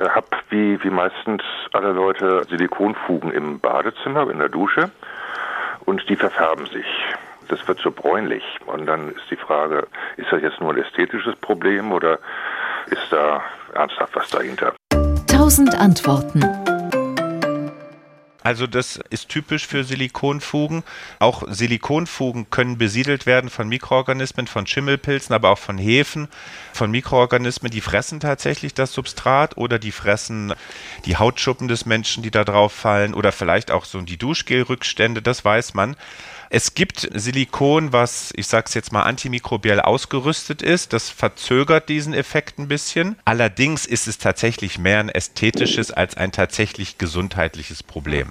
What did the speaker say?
habe wie, wie meistens alle Leute Silikonfugen im Badezimmer, in der Dusche und die verfärben sich. Das wird so bräunlich. Und dann ist die Frage, ist das jetzt nur ein ästhetisches Problem oder ist da ernsthaft was dahinter? Tausend Antworten. Also das ist typisch für Silikonfugen. Auch Silikonfugen können besiedelt werden von Mikroorganismen, von Schimmelpilzen, aber auch von Hefen, von Mikroorganismen, die fressen tatsächlich das Substrat oder die fressen die Hautschuppen des Menschen, die da drauf fallen oder vielleicht auch so die Duschgelrückstände, das weiß man. Es gibt Silikon, was, ich sage es jetzt mal, antimikrobiell ausgerüstet ist. Das verzögert diesen Effekt ein bisschen. Allerdings ist es tatsächlich mehr ein ästhetisches als ein tatsächlich gesundheitliches Problem.